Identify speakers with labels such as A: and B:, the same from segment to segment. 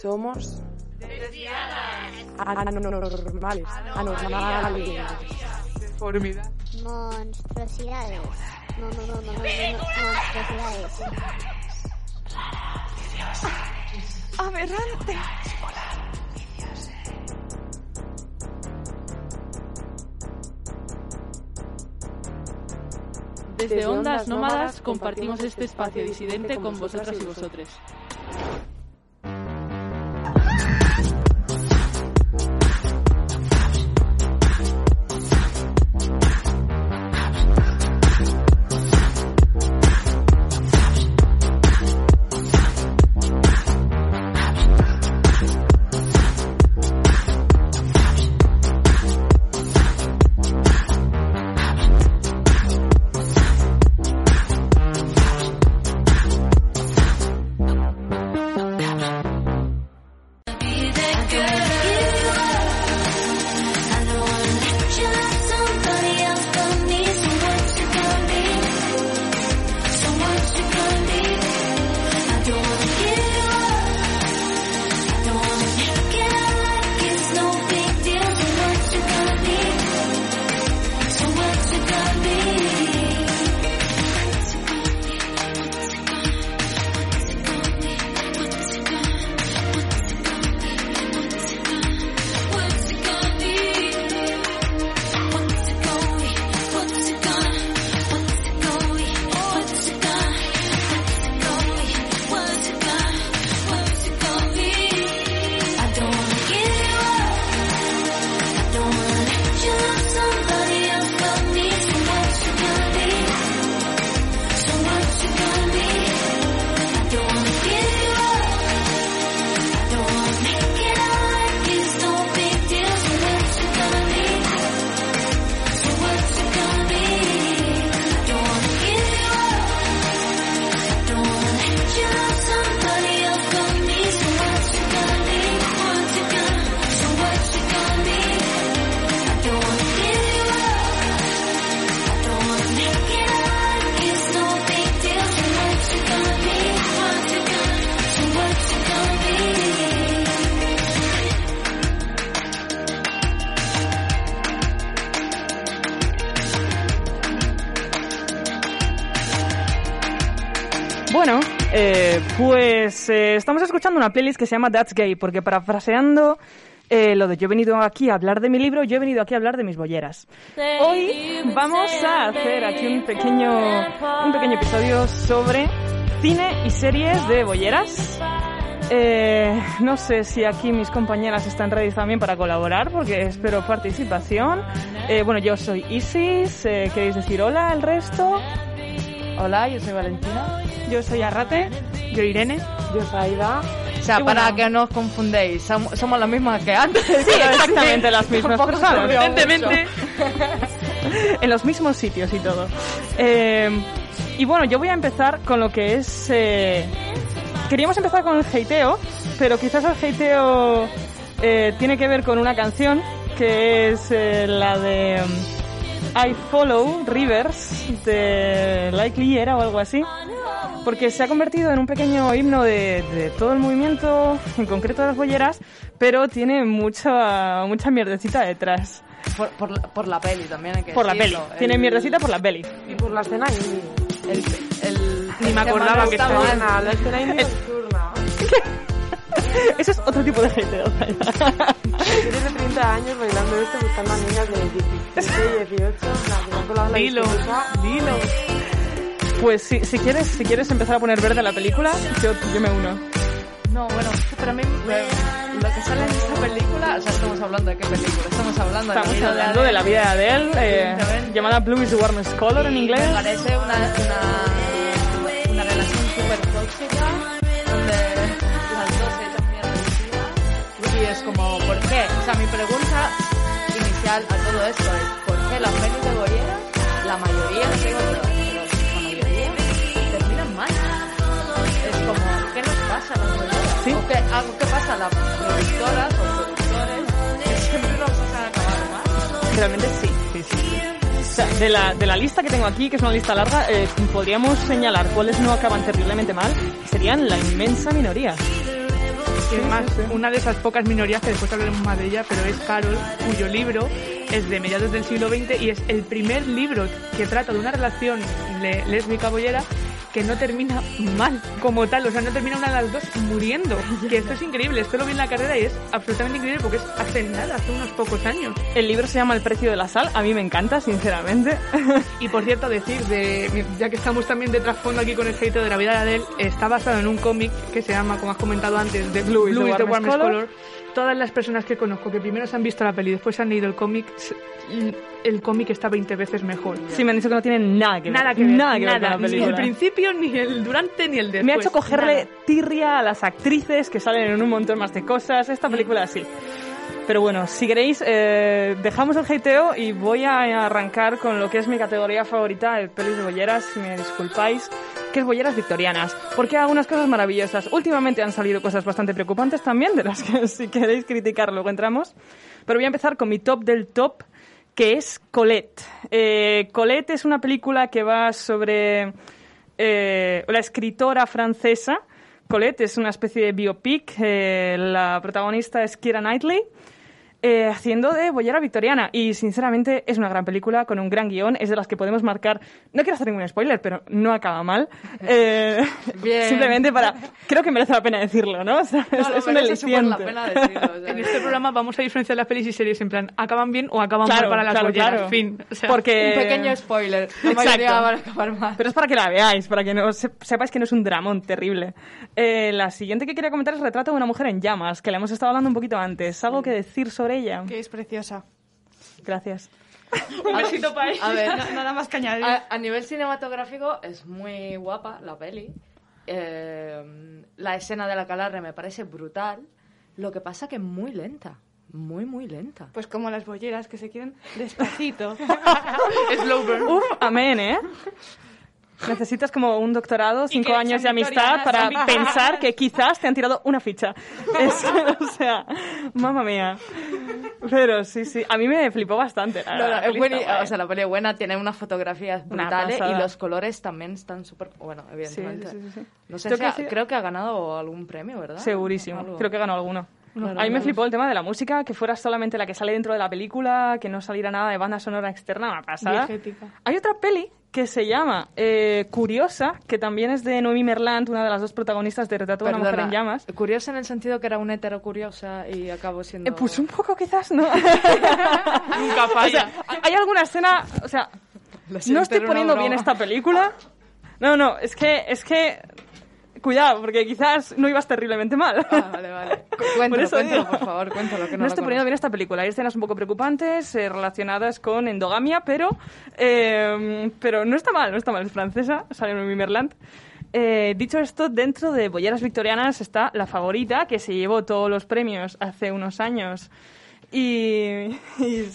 A: somos. Anormales. Anormales.
B: Deformidad.
C: Monstruosidades. No, no, no, no, no, no, no, monstruosidades.
B: Aberrante.
D: Desde Ondas Nómadas compartimos este espacio disidente con vosotras y vosotros.
E: Estamos escuchando una playlist que se llama That's Gay, porque parafraseando eh, lo de yo he venido aquí a hablar de mi libro, yo he venido aquí a hablar de mis bolleras. Hoy vamos a hacer aquí un pequeño, un pequeño episodio sobre cine y series de bolleras. Eh, no sé si aquí mis compañeras están ready también para colaborar, porque espero participación. Eh, bueno, yo soy Isis, eh, ¿queréis decir hola al resto?
F: Hola, yo soy Valentina.
E: Yo soy Arrate. Yo Irene.
A: Yo soy Aida.
F: O sea, para que no os confundéis, somos, somos las mismas que antes.
E: Sí, exactamente las mismas personas. Evidentemente. en los mismos sitios y todo. Eh, y bueno, yo voy a empezar con lo que es... eh, queríamos empezar con el hateo, pero quizás el hateo eh, tiene que ver con una canción que es la de I Follow Rivers de Likely era o algo así. Porque se ha convertido en un pequeño himno de, de todo el movimiento, en concreto de las bolleras, pero tiene mucha, mucha mierdecita detrás.
F: Por, por, la- por la peli también hay que
E: Por la peli.
F: decirlo.
E: Tiene
F: El-
E: mierdecita por la peli.
A: Y por la escena indie.
F: El, el,
E: Ni me
F: el
E: acordaba que estaba-
A: la escena nocturna.
E: Ese es otro tipo de hateo.
A: Tienes de 30 años bailando esto buscando a niñas de 17, 18, la que
E: Dilo, dilo. Pues si, si quieres si quieres empezar a poner verde la película, yo, yo me uno.
F: No, bueno, pero a mí me- lo que sale en esta película, o sea, estamos hablando de qué película, estamos hablando de la
E: Estamos
F: vida
E: hablando de la vida de Adele, eh,
F: Evidentemente.
E: llamada Blue is the Warmest Color en inglés.
F: Me parece una, una, una relación súper tóxica, sea, mi pregunta inicial a todo esto es, ¿por qué las pelis de Goyera, la mayoría, no digo todas, pero la mayoría, terminan mal? Es como, ¿qué nos pasa a las?
E: Sí.
F: ¿O qué, algo que pasa a las productoras o productores que siempre nos hacen acabar mal?
E: Realmente sí, sí, sí. sí. O sea, de la, de la lista que tengo aquí, que es una lista larga, eh, podríamos señalar cuáles no acaban terriblemente mal, serían la inmensa minoría.
B: Es más, una de esas pocas minorías que después hablaremos más de ella, pero es Carol, cuyo libro es de mediados del siglo XX y es el primer libro que trata de una relación lésbica boyera que no termina mal como tal, o sea, no termina una de las dos muriendo. Que esto es increíble, esto lo vi en la carrera y es absolutamente increíble porque es hace nada, hace unos pocos años.
E: El libro se llama El precio de la sal, a mí me encanta, sinceramente.
B: Y por cierto, decir, de, ya que estamos también de trasfondo aquí con el hate de la vida de Adele, está basado en un cómic que se llama, como has comentado antes, de Blue, is the
E: Warmest
B: Warmest
E: Color.
B: Color. Todas las personas que conozco que primero se han visto la peli y después se han leído el cómic, el cómic está 20 veces mejor.
E: Sí, me han dicho que no tiene nada que ver.
B: Nada que ver,
E: Nada que ver con la
B: ni el principio, ni el durante, ni el después.
E: Me ha hecho cogerle
B: nada.
E: tirria a las actrices que salen en un montón más de cosas. Esta película sí. Pero bueno, si queréis, eh, dejamos el hateo y voy a arrancar con lo que es mi categoría favorita de pelis de bolleras, si me disculpáis, que es bolleras victorianas. Porque hay algunas cosas maravillosas. Últimamente han salido cosas bastante preocupantes también, de las que si queréis criticar luego entramos. Pero voy a empezar con mi top del top, que es Colette. Eh, Colette es una película que va sobre eh, la escritora francesa. Colette es una especie de biopic. eh, la protagonista es Keira Knightley. Eh, haciendo de bollera victoriana. Y sinceramente es una gran película con un gran guion. Es de las que podemos marcar. No quiero hacer ningún spoiler, pero no acaba mal. Eh,
F: Bien.
E: Simplemente para. Creo que merece la pena decirlo, ¿no? O sea, es,
F: No, lo
E: es un
F: merece súper la
E: aliciente.
B: En este programa vamos a diferenciar las pelis y series en plan, acaban bien o acaban
E: Claro,
B: mal para las
E: claro,
B: bolleras,
E: claro.
B: fin. O sea,
E: Porque...
F: Un pequeño spoiler. La
E: Exacto.
F: mayoría van a acabar mal.
E: Pero es para que la veáis, para que no se- sepáis que no es un dramón terrible. Eh, la siguiente que quería comentar es Retrato de una mujer en llamas, que le hemos estado hablando un poquito antes. ¿Algo que decir sobre ella?
A: Que es preciosa.
E: Gracias.
B: un besito para
F: A ver,
A: Na- nada más que añadir.
F: a, a nivel cinematográfico es muy guapa la peli. Eh, la escena de la calarre me parece brutal. Lo que pasa que es muy lenta. Muy, muy lenta.
A: Pues como las bolleras que se quieren despacito.
B: Slow burn.
E: Uf, amén, ¿eh? Necesitas como un doctorado, cinco años de amistad para pensar que quizás te han tirado una ficha. Es- o sea, mamma mía. Pero sí, sí, a mí me flipó bastante. la
F: No,
E: la
F: es buena,
E: guay.
F: o sea, la peli es buena, tiene unas fotografías
E: Una
F: brutales y
E: pasada.
F: los colores también están súper... Bueno, evidentemente.
E: Sí, sí, sí, sí.
F: No sé
E: Creo
F: si
E: que
F: ha- creo que ha ganado algún premio, ¿verdad?
E: Segurísimo.
F: Algo.
E: Creo que ganó alguno.
F: Claro,
E: a mí me flipó el tema de la música, que fuera solamente la que sale dentro de la película, que no saliera nada de banda sonora externa, una pasada.
B: Diegética.
E: Hay otra peli que se llama eh, Curiosa, que también es de Noemi Merlant, una de las dos protagonistas de Retrato de una mujer en llamas.
F: Curiosa en el sentido que era una hetero curiosa y acabó siendo...
E: Eh, pues un poco quizás, ¿no?
B: Nunca
E: o
B: falla.
E: sea, hay alguna escena, o sea, no estoy poniendo bien esta película. No, no, es que, es que, cuidado, porque quizás no ibas terriblemente mal.
F: Ah, vale, vale. Cu- Cuéntalo,
E: eso
F: cuéntalo, por favor, cuéntalo, que no,
E: No, estoy poniendo bien esta película. Hay escenas un poco preocupantes eh, relacionadas con endogamia, pero, eh, pero no está mal, no está mal. Es francesa, sale en Mimerland. Eh, dicho esto, dentro de Bolleras Victorianas está la favorita, que se llevó todos los premios hace unos años. Y. y-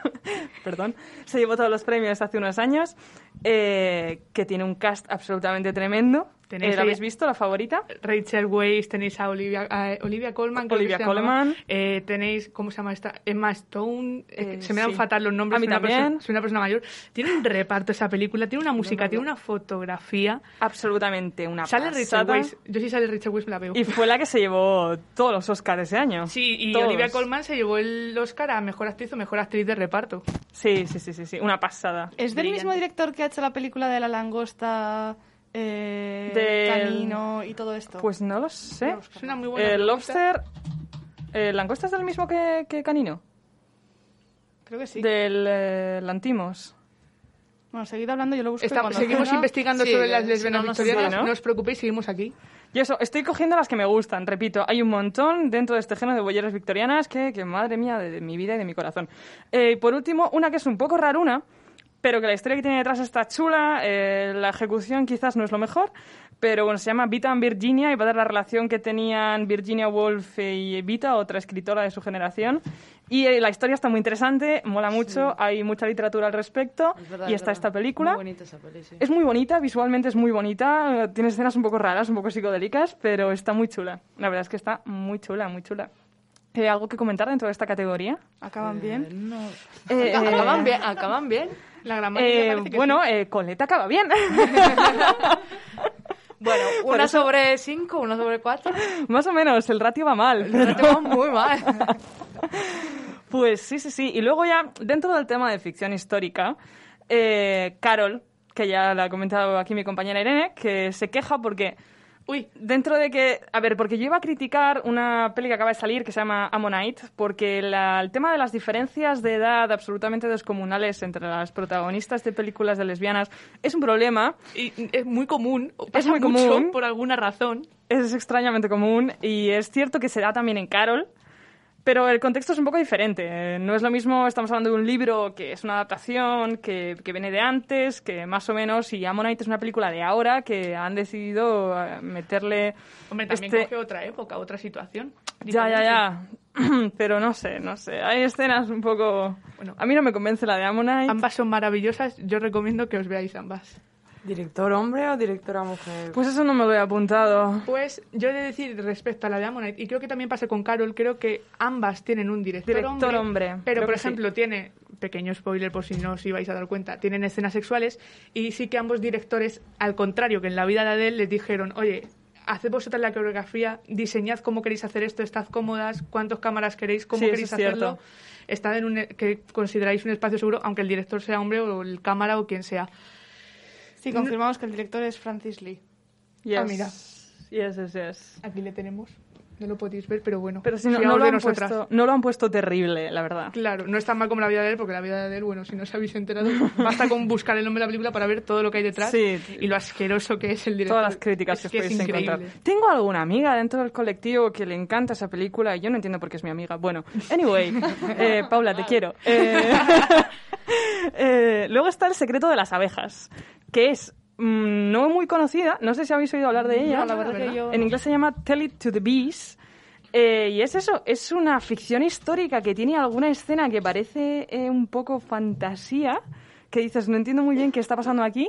E: perdón. Se llevó todos los premios hace unos años. Eh, que tiene un cast absolutamente tremendo.
B: Tenéis
E: Eh, ¿Lo
B: ahí-
E: habéis visto, la favorita?
B: Rachel Weisz, tenéis a Olivia, a Olivia Colman.
E: Olivia. Colman.
B: Eh, tenéis, ¿cómo se llama esta? Emma Stone.
E: Eh,
B: se me dan
E: sí.
B: fatal los nombres.
E: A mí
B: soy una
E: también.
B: persona- soy una persona mayor. Tiene un reparto esa película, tiene una música, tiene una fotografía.
E: Absolutamente una
B: Sale Rachel
E: pasada.
B: Weisz. Yo sí sale Rachel Weisz, me la veo.
E: Y fue la que se llevó todos los Oscars ese año.
B: Sí, y
E: Todos.
B: Olivia Colman se llevó el Oscar a Mejor Actriz o Mejor Actriz de Reparto.
E: Sí, sí, sí, sí, sí. Una pasada.
A: ¿Es del
B: Brillante.
A: mismo director que ha hecho la película de la langosta, eh,
E: Del-
A: canino y todo esto?
E: Pues no lo sé.
B: Es una muy buena
E: El
B: pregunta.
E: Lobster... ¿El langosta es del mismo que, que Canino?
A: Creo que sí.
E: Del eh, Lantimos. Bueno, seguid hablando, yo lo busco.
B: seguimos investigando
D: Sí,
B: sobre las lesbianas
D: no, no
B: victorianas.
E: ¿no?
B: No os preocupéis, seguimos aquí.
E: Y eso, estoy cogiendo las que me gustan, repito, hay un montón dentro de este género de bolleras victorianas que, que madre mía, de, de mi vida y de mi corazón. Eh, y por último, una que es un poco raruna, pero que la historia que tiene detrás está chula, eh, la ejecución quizás no es lo mejor, pero bueno, se llama Vita and Virginia y va a dar la relación que tenían Virginia Woolf y Vita, otra escritora de su generación. Y eh, la historia está muy interesante, mola mucho, hay mucha literatura al respecto
D: Es verdad,
E: y
D: es
E: está esta película.
D: Muy bonita esa peli, sí.
E: Es muy bonita, visualmente es muy bonita, tiene escenas un poco raras, un poco psicodélicas, pero está muy chula. La verdad es que está muy chula, muy chula. Eh, ¿Algo que comentar dentro de esta categoría? ¿Acaban
D: Eh, no.
E: Eh,
D: Aca- acaban bien, acaban bien.
B: La gran mayoría
E: eh,
B: parece que
E: bueno,
B: sí.
E: eh, Colette acaba bien.
D: Bueno, una
E: eso-
D: sobre cinco, una sobre cuatro.
E: Más o menos, el ratio va mal.
D: Pero te va muy mal.
E: Pues sí, sí, sí. Y luego ya, dentro del tema de ficción histórica, eh, Carol, que ya la ha comentado aquí mi compañera Irene, que se queja porque, uy, dentro de que, a ver, porque yo iba a criticar una peli que acaba de salir que se llama Ammonite, porque la- el tema de las diferencias de edad absolutamente descomunales entre las protagonistas de películas de lesbianas es un problema.
B: Y es muy común, pasa
E: muy
B: mucho
E: común.
B: por alguna razón.
E: Es extrañamente común y es cierto que se da también en Carol, pero el contexto es un poco diferente. No es lo mismo, estamos hablando de un libro que es una adaptación, que, que viene de antes, que más o menos, y Ammonite es una película de ahora que han decidido eh, meterle...
B: Hombre, también
E: este-
B: coge otra época, otra situación.
E: Ya, ya, ya. Pero no sé, no sé. Hay escenas un poco...
B: Bueno.
E: a mí no me convence la de Ammonite.
B: Ambas son maravillosas, yo recomiendo que os veáis ambas.
A: ¿Director hombre o directora mujer?
E: Pues eso no me lo he apuntado.
B: Pues yo he de decir respecto a la de Ammonite, y creo que también pasa con Carol, creo que ambas tienen un director,
E: Director
B: hombre,
E: hombre,
B: pero
E: creo
B: por
E: sí.
B: ejemplo tiene, pequeño spoiler por si no os ibais a dar cuenta, tienen escenas sexuales y sí que ambos directores, al contrario que en la vida de Adele, les dijeron, oye, haced vosotras la coreografía, diseñad cómo queréis hacer esto, estad cómodas, cuántas cámaras queréis, cómo
E: Sí,
B: queréis
E: es cierto.
B: hacerlo, estad en un, e, que consideráis un espacio seguro, aunque el director sea hombre o el cámara o quien sea.
E: Sí, confirmamos que el director es Francis Lee.
B: Ah, mira.
E: Yes, yes, yes.
B: Aquí le tenemos, no lo podéis ver, pero bueno,
E: Pero si no, no lo han puesto, no lo han puesto terrible, la verdad.
B: Claro, no es tan mal como la vida de él, porque la vida de él, bueno, si no os habéis enterado, basta con buscar el nombre de la película para ver todo lo que hay detrás
E: Sí.
B: y lo asqueroso que es el director.
E: Todas las críticas
B: Es
E: que os podéis
B: increíble.
E: encontrar. Tengo alguna amiga dentro del colectivo que le encanta esa película y yo no entiendo por qué es mi amiga. Bueno, anyway, eh, Paula, te quiero. Eh, eh, luego está El secreto de las abejas, que es mm, no muy conocida, no sé si habéis oído hablar de ella.
D: No, la verdad que yo...
E: En inglés se llama Tell It to the Bees. Eh, y es eso, es una ficción histórica que tiene alguna escena que parece eh, un poco fantasía, que dices, no entiendo muy bien qué está pasando aquí,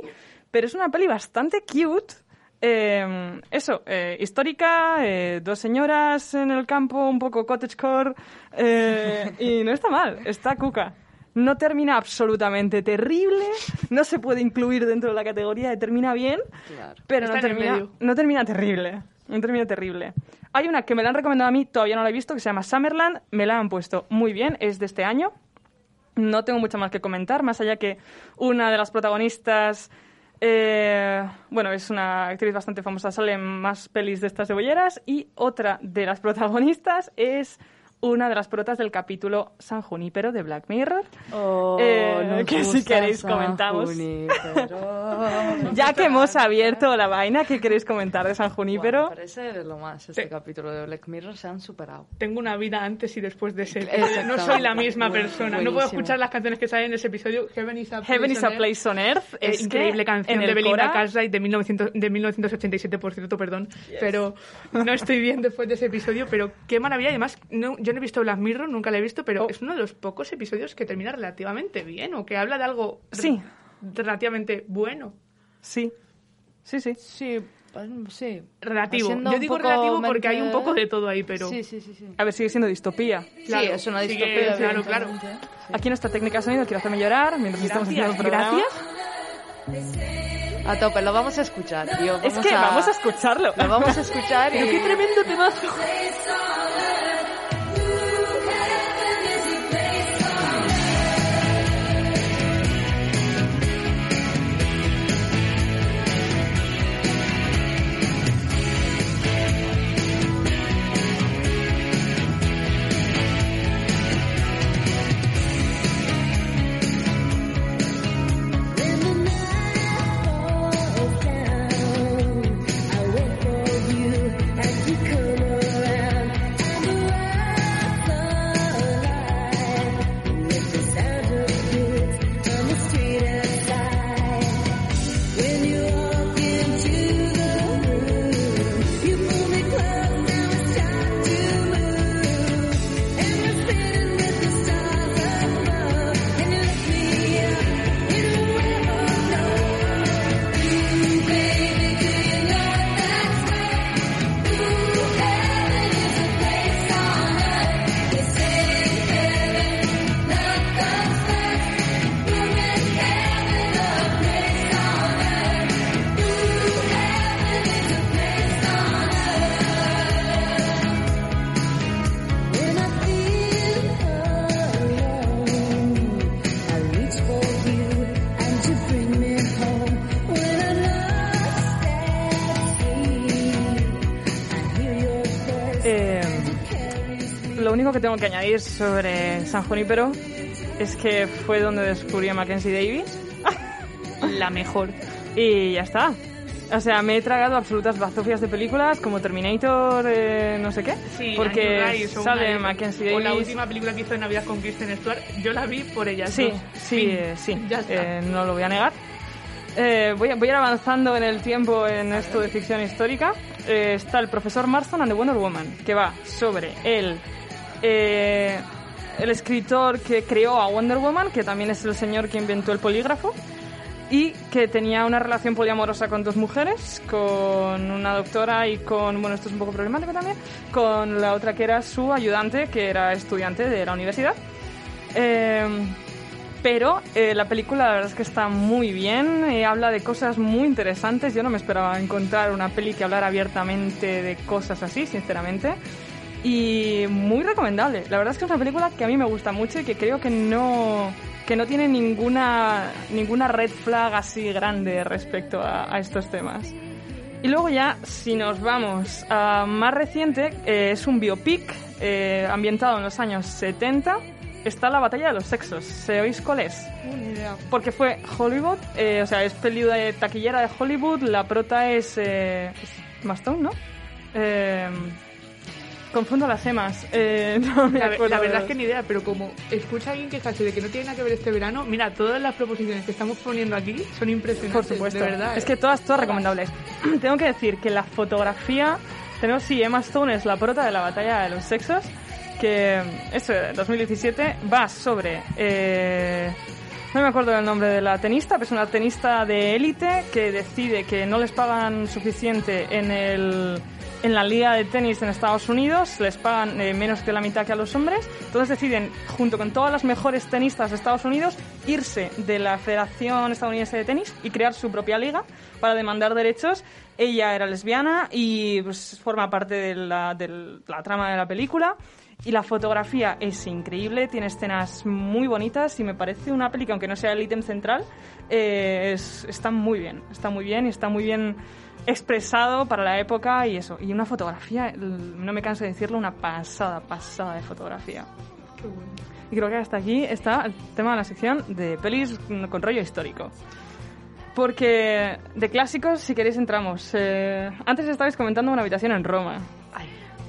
E: pero es una peli bastante cute. Eh, eso, eh, histórica, eh, dos señoras en el campo, un poco cottagecore, eh, y no está mal, está cuca. No termina absolutamente terrible, no se puede incluir dentro de la categoría de termina bien,
D: Claro.
E: pero
B: Está
E: no termina, no termina terrible. No termina terrible. Hay una que me la han recomendado a mí, todavía no la he visto, que se llama Summerland. Me la han puesto muy bien, es de este año. No tengo mucho más que comentar, más allá que una de las protagonistas, eh, bueno, es una actriz bastante famosa, sale en más pelis de estas cebolleras, y otra de las protagonistas es una de las protas del capítulo San Junípero de Black Mirror.
D: Oh,
E: Eh,
D: nos
E: que si queréis
D: San
E: comentamos.
D: Junípero.
E: Ya que hemos abierto la vaina, ¿qué queréis comentar de San Junípero?
D: me parece de lo más. Este
B: Sí.
D: capítulo de Black Mirror se han superado.
B: Tengo una vida antes y después de ese. No soy la misma
D: Buen-
B: persona. No puedo
D: buenísimo.
B: escuchar las canciones que salen en ese episodio. Heaven is a
E: Heaven is a Place on Earth.
B: Eh,
E: Es
B: increíble canción de
E: el
B: Belinda
E: Cora-
B: Cartwright de, 1900 de 1987, por cierto, perdón. Pero no estoy bien después de ese episodio. Pero qué maravilla. Además, no, yo no he visto Black Mirror, nunca la he visto, pero
E: Oh.
B: es uno de los pocos episodios que termina relativamente bien o que habla de algo re-
E: Sí.
B: relativamente bueno.
E: Sí, sí, sí.
D: Sí, pues, sí.
B: Relativo.
D: Haciendo
B: Yo digo relativo porque hay un poco de todo ahí, pero.
D: Sí, sí, sí. sí.
E: A ver, sigue siendo distopía.
B: Claro,
D: sí, es una
B: sigue-
D: distopía.
B: claro, claro.
E: Aquí nuestra técnica de sonido quiere hacerme llorar mientras estamos haciendo el programa.
B: gracias.
D: A tope, lo vamos a escuchar, tío.
E: Es
D: Vamos
E: que
D: a-
E: vamos a escucharlo.
D: Lo vamos a escuchar y...
B: Pero qué tremendo temazo.
E: único que tengo que añadir sobre San Junípero es que fue donde descubrí a Mackenzie Davis
B: La mejor.
E: y ya está. O sea, me he tragado absolutas bazofias de películas como Terminator, eh, no sé qué,
B: Sí,
E: porque
B: o
E: sale Mackenzie
B: O
E: Davis.
B: la última película que hizo de Navidad con Kristen Stewart, yo la vi por ella.
E: Sí, sí, eh, sí,
B: Ya está.
E: eh, no lo voy a negar. Eh, voy, a, voy a ir avanzando en el tiempo en esto de ficción histórica. Eh, está el profesor Marston and the Wonder Woman, que va sobre el, eh, el escritor que creó a Wonder Woman, que también es el señor que inventó el polígrafo, y que tenía una relación poliamorosa con dos mujeres, con una doctora y con, bueno, esto es un poco problemático también, con la otra que era su ayudante, que era estudiante de la universidad. Eh, pero eh, la película la verdad es que está muy bien, eh, habla de cosas muy interesantes. Yo no me esperaba encontrar una peli que hablara abiertamente de cosas así, sinceramente. Y muy recomendable. La verdad es que es una película que a mí me gusta mucho y que creo que no, que no tiene ninguna, ninguna red flag así grande respecto a, a estos temas. Y luego ya, si nos vamos a más reciente, eh, es un biopic eh, ambientado en los años 70. Está la batalla de los sexos. ¿Sabéis cuál es? Porque fue Hollywood, eh, o sea, es peli de taquillera de Hollywood. La prota es, es Emma Stone, ¿no? Eh, confundo las emas. Eh, no me
B: La,
E: acuerdo
B: la verdad es que ni idea, pero como escucha a alguien quejarse de que no tiene nada que ver este verano, mira, todas las proposiciones que estamos poniendo aquí son impresionantes.
E: Por supuesto.
B: De verdad.
E: Es
B: ¿eh?
E: que todas, todas recomendables. Tengo que decir que la fotografía. Tenemos, sí, Emma Stone es la prota de la batalla de los sexos. Que eso, 2017 va sobre. eh, no me acuerdo del nombre de la tenista, pero es una tenista de élite que decide que no les pagan suficiente en el. En la liga de tenis en Estados Unidos les pagan eh, menos que la mitad que a los hombres, entonces deciden, junto con todas las mejores tenistas de Estados Unidos, irse de la Federación Estadounidense de Tenis y crear su propia liga para demandar derechos. Ella era lesbiana y pues, forma parte de la, de la trama de la película. Y la fotografía es increíble, tiene escenas muy bonitas y me parece una película, aunque no sea el ítem central, eh, es- está muy bien, está muy bien y está muy bien expresado para la época y eso. Y una fotografía, no me canso de decirlo, una pasada, pasada de fotografía. Y creo que hasta aquí está el tema de la sección de pelis con rollo histórico. Porque de clásicos, si queréis, entramos. Eh, antes estabais comentando una habitación en Roma.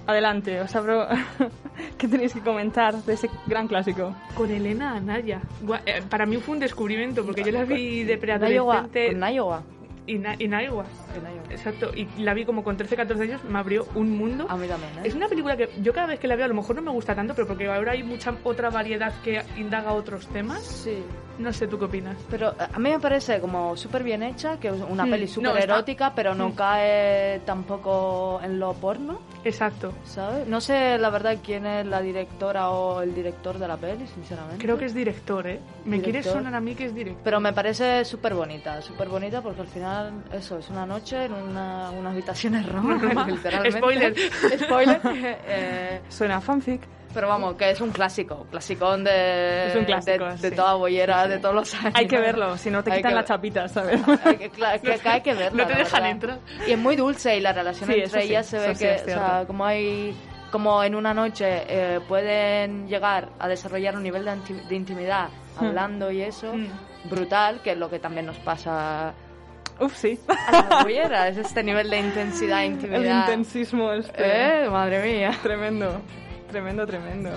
E: Adelante, os abro. ¿Qué tenéis que comentar de ese gran clásico?
B: Con Elena Anaya. Gua- eh, Para mí fue un descubrimiento, porque yo la vi de preadolescente.
F: Con.
B: Y na- y Naiwa. Exacto. Y la vi como con 13, 14 años, me abrió un mundo.
F: A mí también, ¿eh?
B: Es una película que yo cada vez que la veo a lo mejor no me gusta tanto, pero porque ahora hay mucha otra variedad que indaga otros temas.
F: Sí.
B: No sé, ¿tú qué opinas?
F: Pero eh, a mí me parece como súper bien hecha, que es una
B: Mm,
F: peli
B: no,
F: súper
B: está-
F: erótica, pero no
B: Mm.
F: cae tampoco en lo porno,
B: Exacto.
F: ¿sabes? No sé la verdad quién es la directora o el director de la peli, sinceramente.
B: Creo que es director, ¿eh? Me quiere
F: Director.
B: sonar a mí que es director.
F: Pero me parece súper bonita, súper bonita porque al final, eso, es una noche en una, una habitación en Roma, literalmente.
B: Spoiler.
F: Spoiler. Eh,
E: Suena a fanfic.
F: pero vamos, que es un clásico, clasicón de,
E: Es un clásico,
F: de, de
E: sí.
F: toda bollera de todos los años.
E: Hay que verlo, si no te
F: Hay
E: quitan
F: que
E: la
F: ver-
E: chapita, ¿sabes?
F: Hay que, que- que hay que verla.
B: No te dejan entrar.
F: Y es muy dulce y la relación
E: Sí,
F: entre
E: sí,
F: ellas se ve
E: sí
F: que, o sea, como hay, como en una noche eh, pueden llegar a desarrollar un nivel de, de intimidad
E: Hmm.
F: hablando y eso,
B: Mm.
F: brutal, que es lo que también nos pasa
E: Uf, sí.
F: a es este nivel de intensidad e
E: El
F: intimidad.
E: intensismo este.
F: Eh, madre mía.
E: Tremendo. Tremendo, tremendo.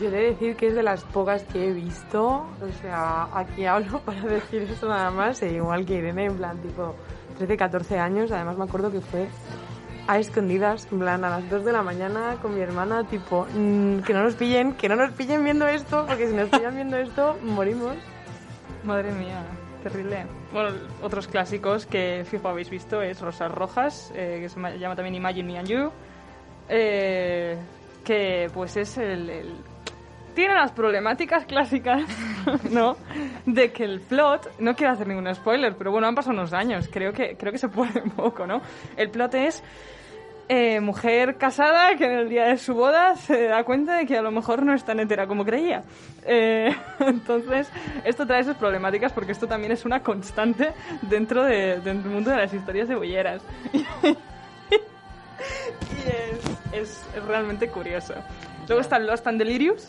A: Yo he de decir que es de las pocas que he visto, o sea, aquí hablo para decir esto nada más, e igual que Irene, en plan, tipo, 13, 14 años, además me acuerdo que fue a escondidas, en plan, a las 2 de la mañana con mi hermana, tipo, mm, que no nos pillen, que no nos pillen viendo esto, porque si nos pillan viendo esto, morimos.
E: Madre mía, terrible. Bueno, otros clásicos que fijo habéis visto es Rosas Rojas, eh, que se ma- llama también Imagine Me and You, eh, que pues es el, el- Tiene las problemáticas clásicas, ¿no? De que el plot, no quiero hacer ningún spoiler, pero bueno, han pasado unos años, creo que, creo que se puede un poco, ¿no? El plot es eh, mujer casada que en el día de su boda se da cuenta de que a lo mejor no es tan entera como creía. Eh, entonces, esto trae sus problemáticas porque esto también es una constante dentro de- del mundo de las historias de bolleras. y es, es, es realmente curioso. Luego están Lost and Delirious,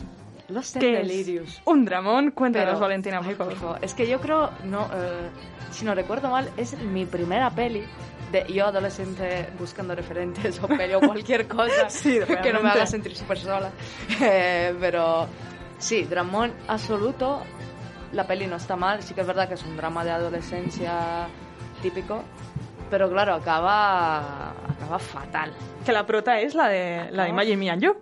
F: Los delirios.
E: un dramón. Cuéntanos,
F: Pero-
E: Valentina,
F: ay, por
E: favor.
F: Es que yo creo, no, eh, si no recuerdo mal, es mi primera peli de yo adolescente buscando referentes o peli o cualquier cosa
E: Sí,
F: que no me haga sentir súper sola. Eh, pero sí, dramón absoluto. La peli no está mal, sí que es verdad que es un drama de adolescencia típico, pero claro, acaba, acaba fatal.
E: Que la prota es la de, la de Maggie Mia Yu,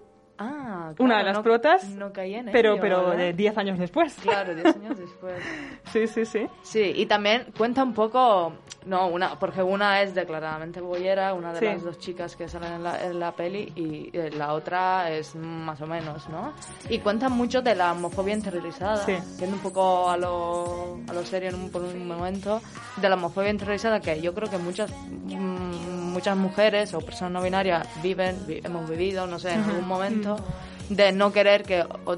F: Ah,
E: una
F: claro,
E: de las
F: no-
E: protas,
F: no caí en
E: pero,
F: ello,
E: pero
F: ¿verdad?
E: de 10 años después.
F: Claro, 10 años después.
E: Sí, sí, sí.
F: Sí, y también cuenta un poco, no, una, porque una es declaradamente boyera, una de
E: Sí.
F: las dos chicas que salen en la, en la peli, y eh, la otra es más o menos, ¿no? Y cuenta mucho de la homofobia interiorizada,
E: Sí.
F: yendo un poco a lo, a lo serio en un, por un momento, de la homofobia interiorizada que yo creo que muchas, mm, muchas mujeres o personas no binarias viven, vi- hemos vivido, no sé, en algún momento, de no querer que... o-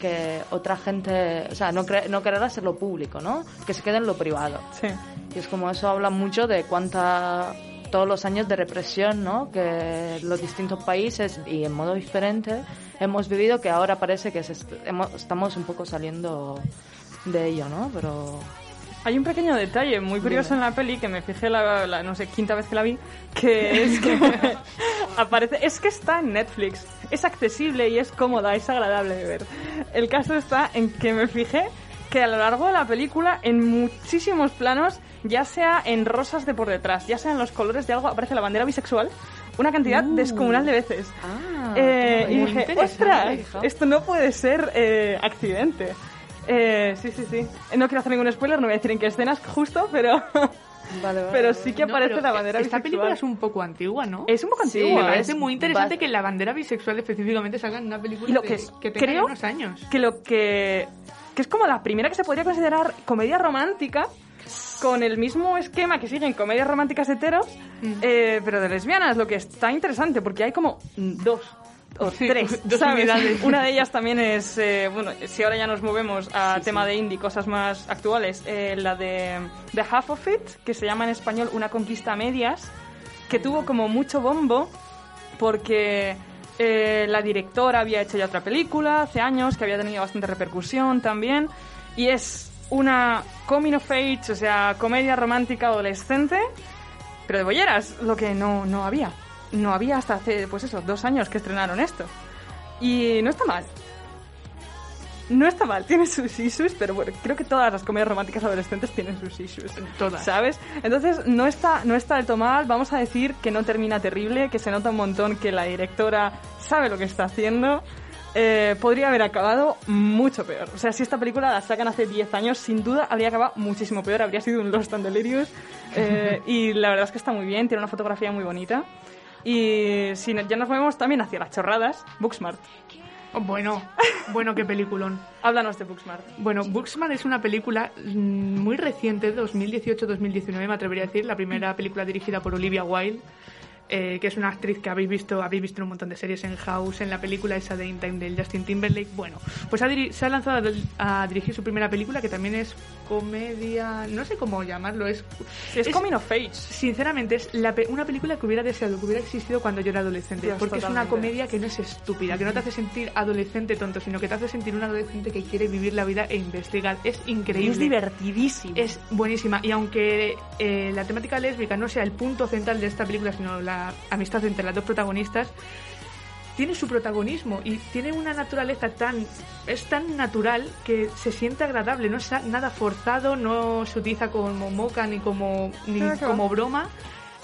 F: que otra gente, o sea, no, cre- no querer hacerlo público, ¿no? Que se quede en lo privado.
E: Sí.
F: Y es como eso habla mucho de cuánta todos los años de represión, ¿no? Que los distintos países y en modo diferente hemos vivido que ahora parece que se est- hemos- estamos un poco saliendo de ello, ¿no? Pero
E: Hay un pequeño detalle muy curioso en la peli que me fijé la, la, no sé, quinta vez que la vi, que es que aparece, es que está en Netflix, es accesible y es cómoda, es agradable de ver. El caso está en que me fijé que a lo largo de la película, en muchísimos planos, ya sea en rosas de por detrás, ya sea en los colores de algo, aparece la bandera bisexual una cantidad descomunal de veces.
F: Ah,
E: Eh, y dije, ostras,
F: hija".
E: esto no puede ser eh, accidente. Eh, sí, sí, sí. No quiero hacer ningún spoiler, no voy a decir en qué escenas justo, pero,
F: Vale, vale,
E: pero sí que aparece la bandera
B: Esta
E: bisexual.
B: película es un poco antigua, ¿no?
E: Es un poco
F: Sí,
E: antigua.
B: Me parece
F: es
B: muy interesante que la bandera bisexual específicamente salga en una película
E: Y lo
B: de-
E: que es-
B: que tenga
E: creo-
B: unos años.
E: que lo que que es como la primera que se podría considerar comedia romántica con el mismo esquema que siguen comedias románticas heteros
B: Mm.
E: eh, pero de lesbianas lo que está interesante porque hay como dos o
B: Sí,
E: tres
B: dos
E: ¿sabes?
B: unidades.
E: una de ellas también es eh, bueno si ahora ya nos movemos a
F: Sí,
E: tema
F: sí.
E: de indie cosas más actuales eh, la de The Half of It que se llama en español Una conquista a medias que tuvo como mucho bombo porque eh, la directora había hecho ya otra película hace años que había tenido bastante repercusión también y es una coming of age, o sea, comedia romántica adolescente, pero de bolleras, lo que no, no había. No había hasta hace, pues eso, dos años que estrenaron esto. Y no está mal. No está mal, tiene sus issues, pero bueno, creo que todas las comedias románticas adolescentes tienen sus issues.
B: Todas.
E: ¿Sabes? Entonces, no está, no está del todo mal. Vamos a decir que no termina terrible, que se nota un montón que la directora sabe lo que está haciendo. Eh, podría haber acabado mucho peor. O sea, si esta película la sacan hace 10 años, sin duda habría acabado muchísimo peor. Habría sido un Lost and Delirious. Eh, y la verdad es que está muy bien, tiene una fotografía muy bonita. Y si ya nos movemos también hacia las chorradas, Booksmart.
B: Bueno, bueno, qué peliculón.
E: Háblanos de Booksmart.
B: Bueno, Booksmart es una película mm, muy reciente, 2018-2019 me atrevería a decir, la primera película dirigida por Olivia Wilde, eh, que es una actriz que habéis visto, habéis visto un montón de series en House, en la película esa de In Time del Justin Timberlake. Bueno, pues ha se ha lanzado a, dirigir su primera película, que también es comedia, no sé cómo llamarlo, es...
E: Es, Coming of Age.
B: Sinceramente, es la pe- una película que hubiera deseado que hubiera existido cuendo yo era adolescente.
E: Dios,
B: porque es una
E: totalmente.
B: comedia que no es estúpida, que no te hace sentir adolescente tonto, sino que te hace sentir un adolescente que quiere vivir la vida e investigar. Es increíble.
E: Es divertidísimo.
B: Es buenísima. Y aunque eh, la temática lésbica no sea el punto central de esta película, sino la amistad entre las dos protagonistas, tiene su protagonismo y tiene una naturaleza tan es tan natural que se siente agradable no es nada forzado no se utiliza como moca ni como ni como broma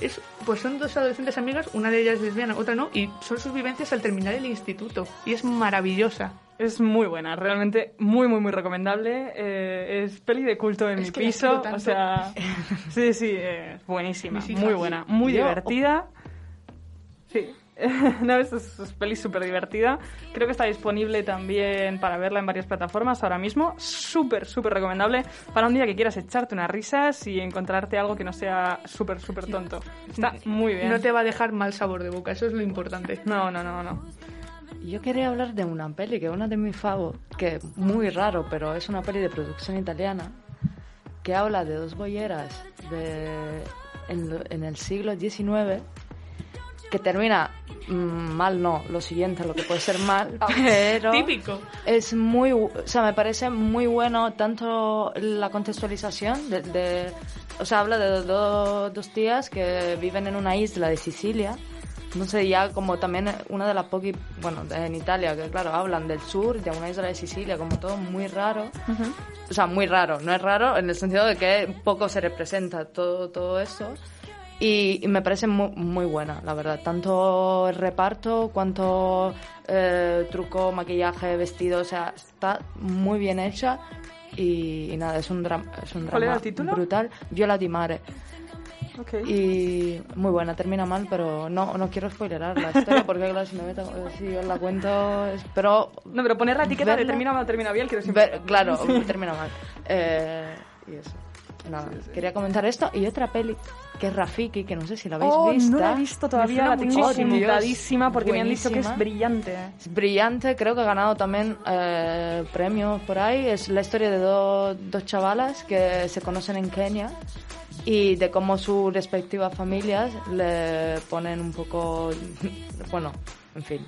B: es pues son dos adolescentes amigas una de ellas es lesbiana otra no y son sus vivencias al terminar el instituto y es maravillosa
E: Es muy buena, realmente muy, muy, muy recomendable. Eh, es peli de culto en
B: Es
E: mi piso. O sea, sí, sí, eh, buenísima, muy buena, muy
F: Yo-
E: divertida. Sí, no, es, es, es peli súper divertida. Creo que está disponible también para verla en varias plataformas ahora mismo. Súper, súper recomendable para un día que quieras echarte unas risas y encontrarte algo que no sea súper, súper tonto. Está muy bien.
B: no te va a dejar mal sabor de boca eso es lo importante
E: No, no, no, no.
F: Yo quería hablar de una peli que es una de mis favos, que es muy raro, pero es una peli de producción italiana, que habla de dos boyeras de, en, lo- en el siglo XIX que termina mm, mal, no, lo siguiente, lo que puede ser mal, pero
B: Típico.
F: es muy, o sea, me parece muy bueno tanto la contextualización de, de- o sea, habla de do- dos tías que viven en una isla de Sicilia. Sé, ya como también una de las poqui, bueno, en Italia, que claro, hablan del sur, de una isla de Sicilia, como todo muy raro. O sea, muy raro, no es raro en el sentido de que poco se representa todo, todo eso. Y, y me parece muy, muy buena, la verdad. Tanto el reparto cuanto eh, truco, maquillaje, vestido, o sea, está muy bien hecha. Y, y nada, es un, drama es un
E: ¿Cuál era
F: drama
E: el título?
F: brutal. Viola di Mare. Y muy buena, termina mal, pero no, no quiero spoilerar la historia porque, claro, si me meto, si os la cuento, pero
E: No, pero poner la etiqueta de termina mal, termina bien, quiero siempre.
F: Ver- claro, termina mal. Eh, y eso. Nada, quería comentar esto. Y otra peli, que es Rafiki, que no sé si la habéis
E: Oh,
F: visto.
E: no la he visto todavía, la tengo apuntadísima porque me han dicho que es brillante.
F: Es brillante, creo que ha ganado también eh, premios por ahí. Es la historia de do- dos chavalas que se conocen en Kenia y de cómo sus respectivas familias le ponen un poco, bueno, en fin,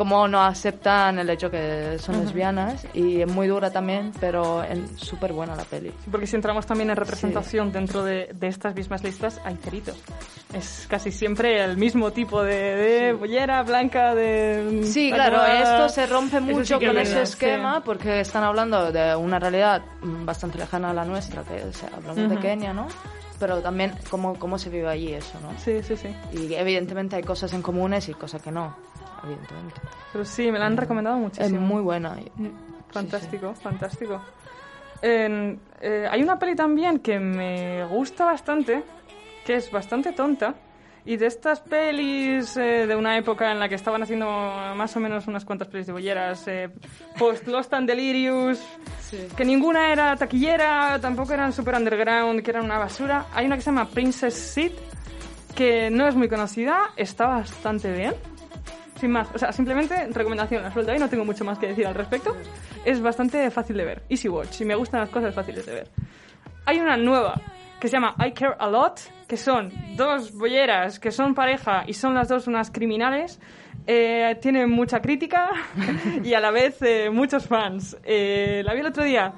F: cómo no aceptan el hecho que son lesbianas y es muy dura también, pero es súper buena la peli.
E: Porque si entramos también en representación dentro de, de estas mismas listas, hay cerito. Es casi siempre el mismo tipo de, de bollera blanca, de...
F: Sí, claro, esto se rompe
B: sí
F: mucho con
B: es
F: ese
B: verdad,
F: esquema porque están hablando de una realidad bastante lejana a la nuestra, que o sea, hablamos de. Kenia, ¿no? Pero también cómo, cómo se vive allí eso, ¿no?
E: Sí, sí, sí.
F: Y evidentemente hay cosas en comunes y cosas que no, evidentemente.
E: Pero sí, me la han recomendado
F: Es
E: muchísimo.
F: muy buena.
E: Fantástico, fantástico. En- eh, hay una peli también que me gusta bastante, que es bastante tonta, y de estas pelis eh, de una época en la que estaban haciendo más o menos unas cuantas pelis de bolleras, eh, post Lost and Delirious, que ninguna era taquillera, tampoco eran super underground, que eran una basura. Hay una que se llama Princess Seed, que no es muy conocida, está bastante bien. Sin más, o sea, simplemente recomendación, la suelto ahí, no tengo mucho más que decir al respecto. Es bastante fácil de ver, easy watch, y me gustan las cosas fáciles de ver. Hay una nueva que se llama I Care a Lot, que son dos bolleras que son pareja y son las dos unas criminales. Eh, tiene mucha crítica y a la vez eh, muchos fans. Eh, la vi el otro día.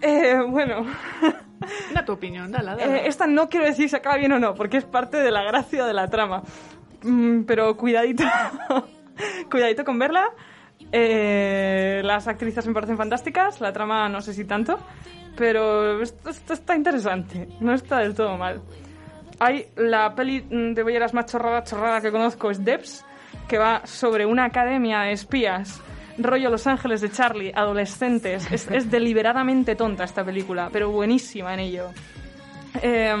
E: Eh, bueno,
B: Da tu opinión, dala, dala.
E: eh, esta no quiero decir si acaba bien o no, porque es parte de la gracia de la trama. Mm, pero cuidadito, cuidadito con verla. Eh, las actrices me parecen fantásticas, la trama no sé si tanto, pero esto, esto está interesante, no está del todo mal. Hay la peli mm, de bolleras más chorrada, chorrada que conozco es Debs, que va sobre una academia de espías, rollo Los Ángeles de Charlie, adolescentes. Es, es deliberadamente tonta esta película, pero buenísima en ello. Eh,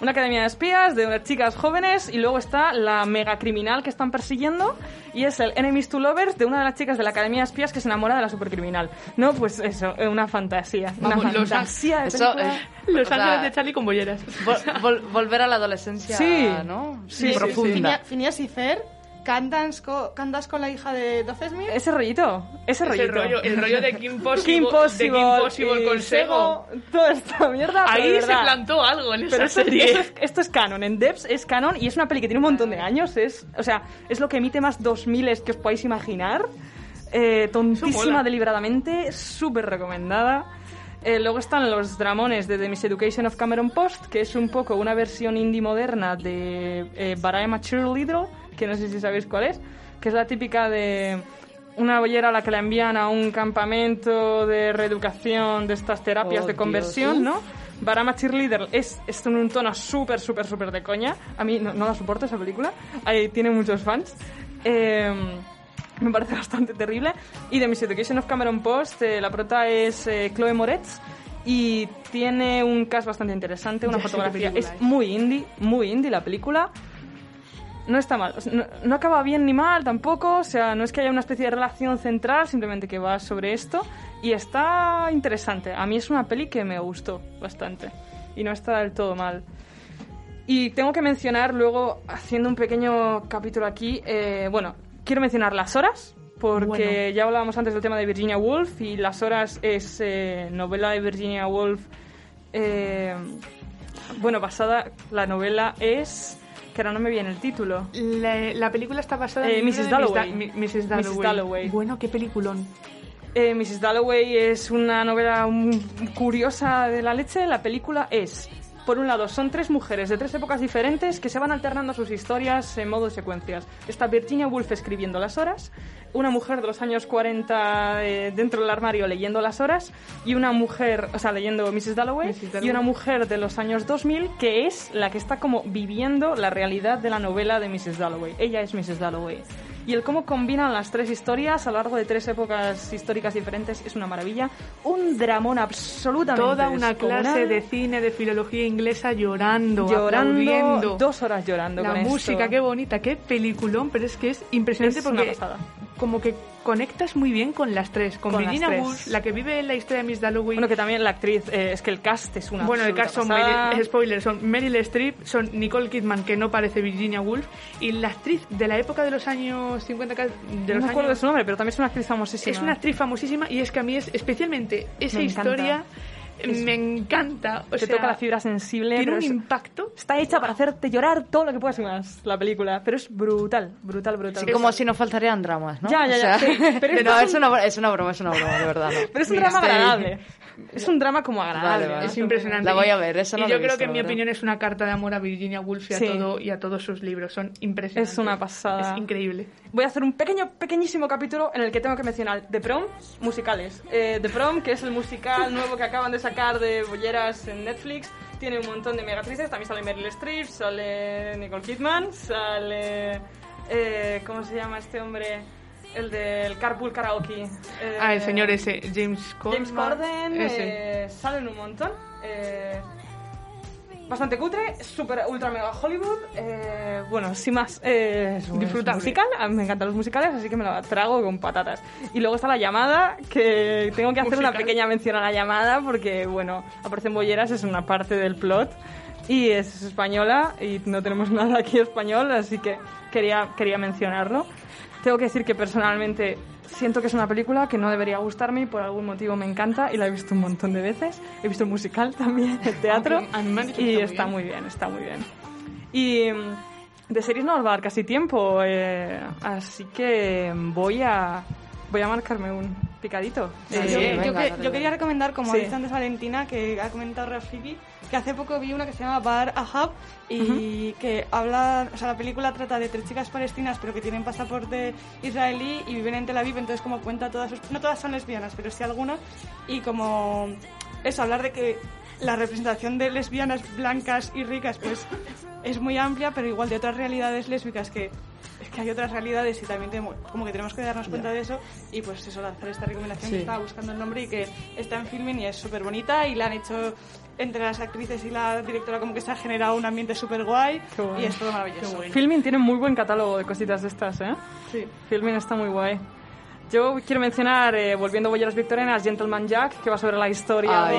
E: una academia de espías de unas chicas jóvenes y luego está la mega criminal que están persiguiendo y es el Enemies to Lovers de una de las chicas de la academia de espías que se enamora de la supercriminal. No, pues eso, eh, una fantasía. Una
B: Vamos, los
E: fantasía de
F: Eso
E: película.
F: es-
B: Los
F: o sea,
B: ángeles de Charlie con bolleras.
F: vol- vol- volver a la adolescencia,
E: Sí.
F: ¿no?
E: Sí, sí,
F: profunda.
G: Finia- Phineas y Fer, cantas, co- cantas con la hija de Docesmir.
E: Ese rollito, ese
B: Ese
E: rollito.
B: rollo, el rollo de Kim Possible,
E: Kim Possible,
B: de Kim Possible
E: y
B: con Sego.
E: Toda esta mierda.
B: Ahí se plantó algo en esa
E: Pero esto,
B: serie.
E: esto es, esto es canon, en Debs es canon y es una peli que tiene un montón de años. Es, o sea, es lo que emite más 2000 que os podáis imaginar. Eh, tontísima deliberadamente, súper recomendada. Eh, luego están los dramones de The Miseducation of Cameron Post, que es un poco una versión indie moderna de eh, But I'm a Cheerleader, que no sé si sabéis cuál es, que es la típica de una bollera a la que la envían a un campamento de reeducación de estas terapias
F: Oh,
E: de
F: Dios.
E: conversión, ¿no? Barama Cheerleader es, es en un tono súper, súper, súper de coña. A mí no, no la soporto esa película. Ahí tiene muchos fans. Eh, me parece bastante terrible. Y de Miss Education of Cameron Post, eh, la prota es eh, Chloe Moretz. Y tiene un cast bastante interesante, una
B: Ya
E: fotografía. Es
B: es.
E: muy indie, muy indie la película. No está mal. O sea, No, no acaba bien ni mal tampoco. O sea, no es que haya una especie de relación central, simplemente que va sobre esto. Y está interesante. A mí es una peli que me gustó bastante. Y no está del todo mal. Y tengo que mencionar luego, haciendo un pequeño capítulo aquí, eh, bueno, quiero mencionar Las Horas, porque ya hablábamos antes del tema de Virginia Woolf y Las Horas es eh, novela de Virginia Woolf, eh, bueno, basada, la novela es que ahora no me viene el título.
B: La, la película está basada
E: Eh,
B: en
E: Mrs. Dalloway.
B: Miss Da- Mi- Mrs. Dalloway.
E: Mrs. Dalloway.
B: Bueno, qué peliculón.
E: Eh, Mrs. Dalloway es una novela curiosa de la leche. La película es, por un lado, son tres mujeres de tres épocas diferentes que se van alternando sus historias en modo de secuencias. Está Virginia Woolf escribiendo las horas, una mujer de los años 40 eh, dentro del armario leyendo las horas y una mujer, o sea, leyendo Mrs. Dalloway,
B: Mrs. Dalloway.
E: y una mujer de los años 2000 que es la que está como viviendo la realidad de la novela de Mrs. Dalloway. Ella es Mrs. Dalloway. Y el cómo combinan las tres historias a lo largo de tres épocas históricas diferentes es una maravilla. Un dramón absolutamente
B: Toda una clase de cine, de filología inglesa llorando,
E: llorando, dos horas llorando
B: La
E: con esto.
B: música, qué bonita, qué peliculón, pero es que es impresionante
E: Es una
B: porque
E: pasada.
B: Como que conectas muy bien con las tres, con, Virginia. Woolf, la que vive la historia de Miss Dalloway.
E: Bueno, que también la actriz, eh, es que el cast es una
B: Bueno, el caso son. Meryl, spoiler, son Meryl Streep, son Nicole Kidman, que no parece Virginia Woolf, y la actriz de la época de los años 50, ca- de
E: no
B: los
E: me acuerdo de su nombre, pero también es una actriz famosísima.
B: Es una actriz famosísima y es que a mí es especialmente esa
E: Me encanta. Es-
B: me encanta. O
E: Te
B: sea,
E: toca la fibra sensible.
B: Tiene un
E: es-
B: impacto.
E: Está hecha para hacerte llorar todo lo que puedas y más, la película. Pero es brutal, brutal, brutal.
F: Sí, como si no faltarían dramas, ¿no?
E: Ya, ya, ya,
F: O sea,
E: sí, pero esto
F: no,
E: es
F: es
E: un-
F: una, es una broma, es una broma, de verdad. no.
E: Pero es un drama agradable. Es un drama como agradable.
F: Vale, vale.
B: Es impresionante.
F: La voy a ver, eso no
B: Y yo creo
F: visto,
B: que en mi opinión es una carta de amor a Virginia Woolf y a,
E: Sí.
B: todo, y a todos sus libros. Son impresionantes.
E: Es una pasada.
B: Es increíble.
E: Voy a hacer un pequeño, pequeñísimo capítulo en el que tengo que mencionar The Prom, musicales. Eh, The Prom, que es el musical nuevo que acaban de sacar de Bolleras en Netflix, tiene un montón de megatrices. También sale Meryl Streep, sale Nicole Kidman, sale... eh, ¿Cómo se llama este hombre? El del Carpool Karaoke. Eh,
B: Ah, el señor ese, James Corden.
E: James Corden, eh, salen un montón. eh, bastante cutre, super ultra mega Hollywood. eh, bueno, sin más, eh, es musical. A mí me encantan los musicales, así que me lo trago con patatas. Y luego está la llamada, que tengo que hacer una pequeña mención a la llamada, porque, bueno, aparecen bolleras, es una parte del plot. Y es española, y no tenemos nada aquí español, así que quería, quería mencionarlo. Tengo que decir que personalmente siento que es una película que no debería gustarme y por algún motivo me encanta y la he visto un montón de veces. He visto el musical también, el teatro
B: Aunque a mí me han dicho que
E: y
B: está muy
E: está
B: bien.
E: muy bien, está muy bien. Y mm, de series no nos va a dar casi tiempo, eh, así que voy a voy a marcarme un picadito.
F: Sí,
E: Eh,
F: sí,
G: yo,
F: venga,
G: yo que-
F: dale,
G: yo quería recomendar, como
E: Sí.
G: ha dicho antes Valentina, que ha comentado Rafiki, que hace poco vi una que se llama Bar Ahab y que habla, o sea, la película trata de tres chicas palestinas pero que tienen pasaporte israelí y viven en Tel Aviv, entonces como cuenta todas sus, no todas son lesbianas, pero sí algunas y como eso, hablar de que la representación de lesbianas blancas y ricas pues es muy amplia, pero igual de otras realidades lésbicas que es que hay otras realidades y también tenemos- como que tenemos que darnos cuenta de eso y pues eso, lanzar esta recomendación
F: Sí.
G: que estaba buscando el nombre y que está en filming y es súper bonita y la han hecho entre las actrices y la directora como que se ha generado un ambiente súper guay
E: bueno.
G: y es todo maravilloso.
E: Filming tiene muy buen catálogo de cositas de estas, ¿eh?
G: Sí.
E: Filming está muy guay. Yo quiero mencionar, eh, volviendo a Bolleras Victorianas, Gentleman Jack, que va sobre la historia
F: Ay,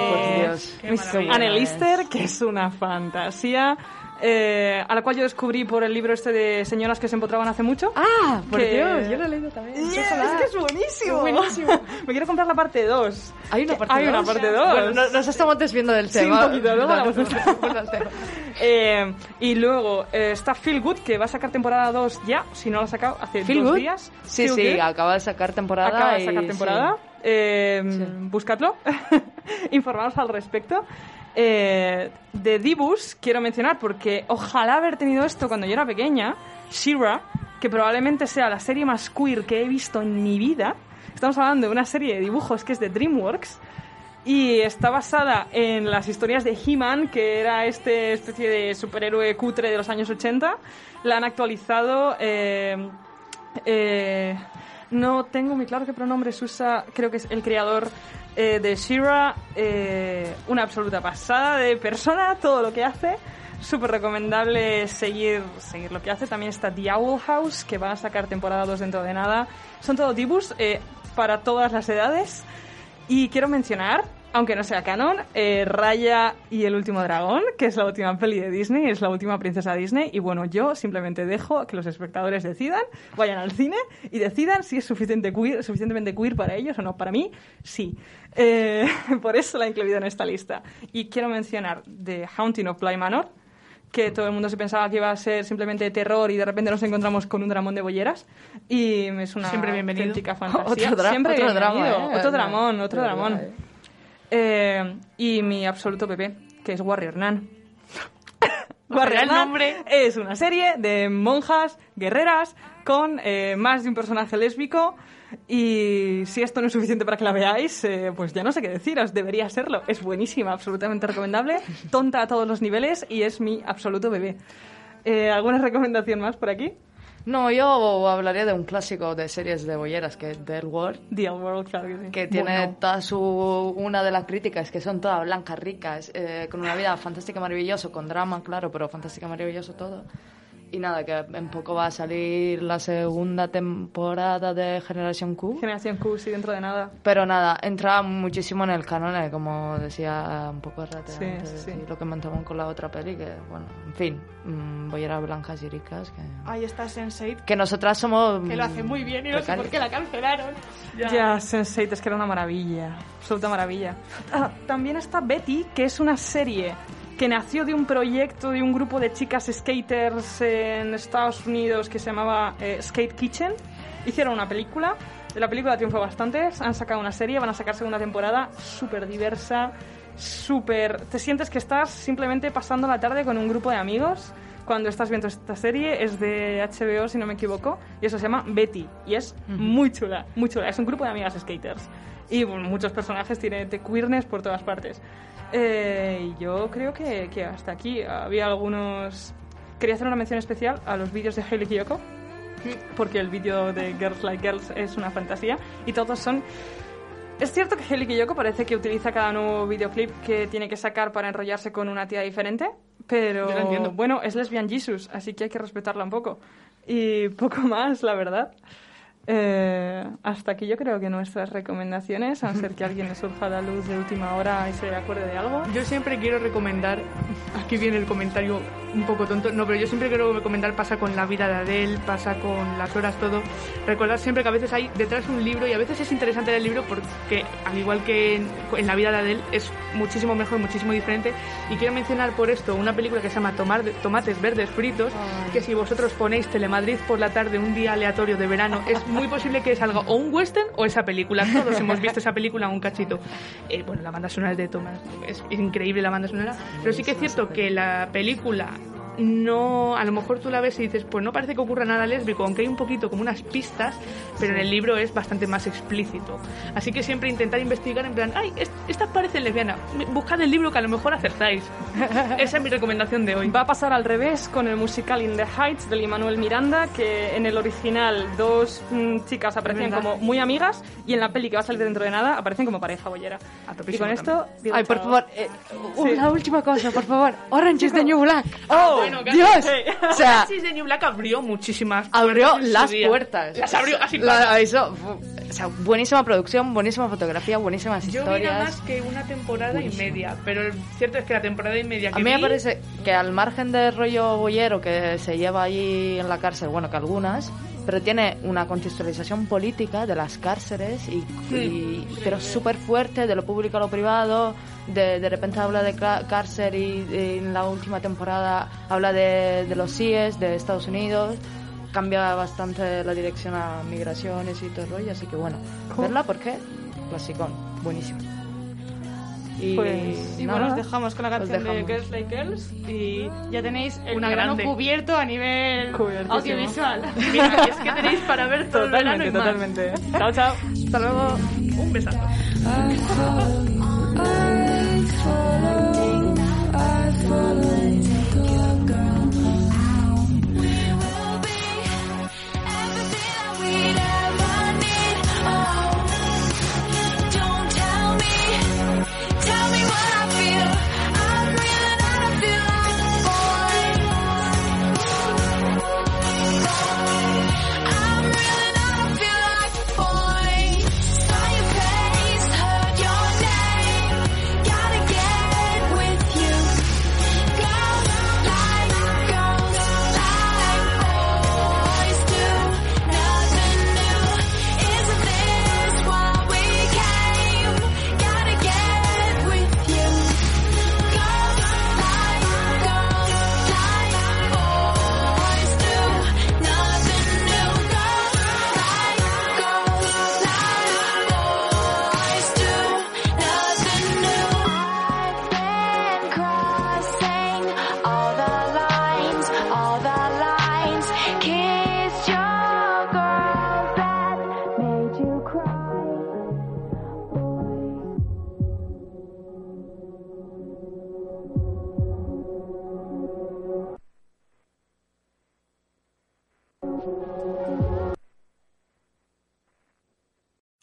E: de Miss. Anne. Lister, que es una fantasía, eh, a la cual yo descubrí por el libro este de Señoras que se empotraban hace mucho.
F: Ah, por
E: Que-
F: Dios, yo lo he leído también.
E: Yeah, es que es buenísimo. Me quiero comprar la parte 2.
F: Hay una parte
E: Hay una
F: dos.
E: parte dos.
F: Bueno, no- nos estamos desviando del
E: Sí,
F: tema.
E: un poquito, luego
F: vamos al tema.
E: Eh, y luego eh, está Feel Good, que va a sacar temporada 2 ya, si no lo ha sacado hace
F: Feel
E: dos
F: Good?
E: días.
F: Sí,
E: Feel
F: sí,
E: Good.
F: acaba de sacar temporada.
E: Acaba de
F: y-
E: sacar
F: sí.
E: temporada. Eh,
F: Sí.
E: Buscadlo. Informaros al respecto. Eh, de Dibus quiero mencionar porque ojalá haber tenido esto cuando yo era pequeña. Shira, que probablemente sea la serie más queer que he visto en mi vida. Estamos hablando de una serie de dibujos que es de DreamWorks y está basada en las historias de He-Man, que era este especie de superhéroe cutre de los años 80. La han actualizado. eh, eh, no tengo muy claro qué pronombres usa, creo que es el creador eh, de Shira, eh, una absoluta pasada de persona, todo lo que hace. Súper recomendable seguir, seguir lo que hace. También está The Owl House, que van a sacar temporada 2 dentro de nada. Son todo dibus eh, para todas las edades. Y quiero mencionar, aunque no sea canon, eh, Raya y el último dragón, que es la última peli de Disney, es la última princesa Disney. Y bueno, yo simplemente dejo que los espectadores decidan, vayan al cine y decidan si es suficiente queer, suficientemente queer para ellos o no. Para mí, sí. Eh, por eso la he incluido en esta lista. Y quiero mencionar The Haunting of Bly Manor, que todo el mundo se pensaba que iba a ser simplemente terror y de repente nos encontramos con un dramón de bolleras y es una
B: Siempre bienvenido.
E: auténtica fantasía.
F: Otro dra-
E: Siempre
F: otro drama,
E: bienvenido.
F: ¿eh?
E: Otro dramón, otro
F: De
E: dramón.
F: ¿Eh?
E: Y mi absoluto bebé, que es Warrior.
B: Ojalá el
E: Nun
B: nombre.
E: es una serie de monjas guerreras con eh, más de un personaje lésbico. Y si esto no es suficiente para que la veáis, eh, pues ya no sé qué deciros, debería serlo. Es buenísima, absolutamente recomendable, tonta a todos los niveles y es mi absoluto bebé. Eh, ¿Alguna recomendación más por aquí?
F: No, yo hablaría de un clásico de series de bolleras que es The World.
E: The World, claro que sí.
F: que tiene
E: Bueno.
F: toda su una de las críticas que son todas blancas ricas eh, con una vida fantástica maravilloso con drama claro pero fantástica maravilloso todo y nada que en poco va a salir la segunda temporada de Generación Q
E: Generación Q, sí, dentro de nada.
F: pero nada entra muchísimo en el canon eh, como decía un poco Rate
E: Sí,
F: antes,
E: sí,
F: lo que montamos con la otra peli que bueno en fin mm, bolleras blancas y ricas que,
G: Ahí está Sense8,
F: que nosotras somos
G: que lo hace muy bien y no sé por qué la cancelaron.
E: Ya, Sense8 es que era una maravilla, absoluta maravilla. Ah, también está Betty, que es una serie que nació de un proyecto de un grupo de chicas skaters en Estados Unidos que se llamaba eh, Skate Kitchen. Hicieron una película, la película triunfó bastante, han sacado una serie, van a sacar segunda temporada, súper diversa, súper... Te sientes que estás simplemente pasando la tarde con un grupo de amigos cuando estás viendo esta serie, es de HBO si no me equivoco, y eso se llama Betty, y es muy chula, muy chula, es un grupo de amigas skaters. Y bueno, muchos personajes, tiene de queerness por todas partes. Eh, yo creo que, que hasta aquí había algunos... Quería hacer una mención especial a los vídeos de Hailey Kiyoko, porque el vídeo de Girls Like Girls es una fantasía, y todos son es cierto que Hailey Kiyoko parece que utiliza cada nuevo videoclip que tiene que sacar para enrollarse con una tía diferente, pero
B: Yo lo entiendo.
E: bueno, es lesbian Jesus, así que hay que respetarla un poco. Y poco más, la verdad. Eh, hasta aquí yo creo que nuestras recomendaciones, a no ser que alguien le surja la luz de última hora y se acuerde de algo.
B: Yo siempre quiero recomendar, aquí viene el comentario un poco tonto, no, pero yo siempre quiero recomendar, pasa con la vida de Adele, pasa con las horas, todo. Recordar siempre que a veces hay detrás un libro y a veces es interesante el libro porque, al igual que en, en la vida de Adele, es muchísimo mejor, muchísimo diferente. Y quiero mencionar por esto una película que se llama Tomar- Tomates Verdes Fritos, que si vosotros ponéis Telemadrid por la tarde, un día aleatorio de verano, es muy posible que salga o un western o esa película. Todos hemos visto esa película un cachito. Eh, bueno, la banda sonora es de Tomás, es increíble la banda sonora, pero sí que es cierto que la película no, a lo mejor tú la ves y dices, pues no parece que ocurra nada lésbico, aunque hay un poquito como unas pistas, pero en el libro es bastante más explícito. Así que siempre intentar investigar en plan, ay, est- esta parece lesbiana, buscad el libro que a lo mejor acertáis. Esa es mi recomendación de hoy.
E: Va a pasar al revés con el musical In the Heights de Lin-Manuel Miranda, que en el original dos mm, chicas
B: verdad.
E: como muy amigas y en la peli que va a salir dentro de nada aparecen como pareja bollera.
B: A
E: Y con esto... digo
F: Ay, por favor, eh, una última cosa, por favor. Orange is the New Black.
E: ¡Oh!
B: Bueno,
F: Dios. O sea,
B: the New Black abrió muchísimas
F: abrió las puertas.
B: Las abrió así.
F: La- eso, o sea, buenísima producción, buenísima fotografía, buenísimas
B: Yo vi nada
F: historias.
B: más que una temporada y media, pero el cierto es que la temporada y media que
F: A mí me
B: vi-
F: parece que al margen del rollo boyero que se lleva allí en la cárcel, bueno, que algunas, pero tiene una contextualización política de las cárceles, y, y- pero súper fuerte, de lo público a lo privado. De, de repente habla de cárcel y, y en la última temporada habla de, de los CIES de Estados Unidos. Cambia bastante la dirección a migraciones y todo el rollo, así que bueno, verla porque clasicón, buenísimo. Y,
E: Pues,
G: Y bueno, os dejamos con la canción de. Girls Like Girls y ya tenéis el
B: Una
G: verano
B: grande.
G: cubierto a nivel audiovisual.
B: Mira, es que tenéis para ver todo el verano y
E: Totalmente,
B: más.
E: totalmente. Chao, chao.
B: Hasta luego. Un besazo.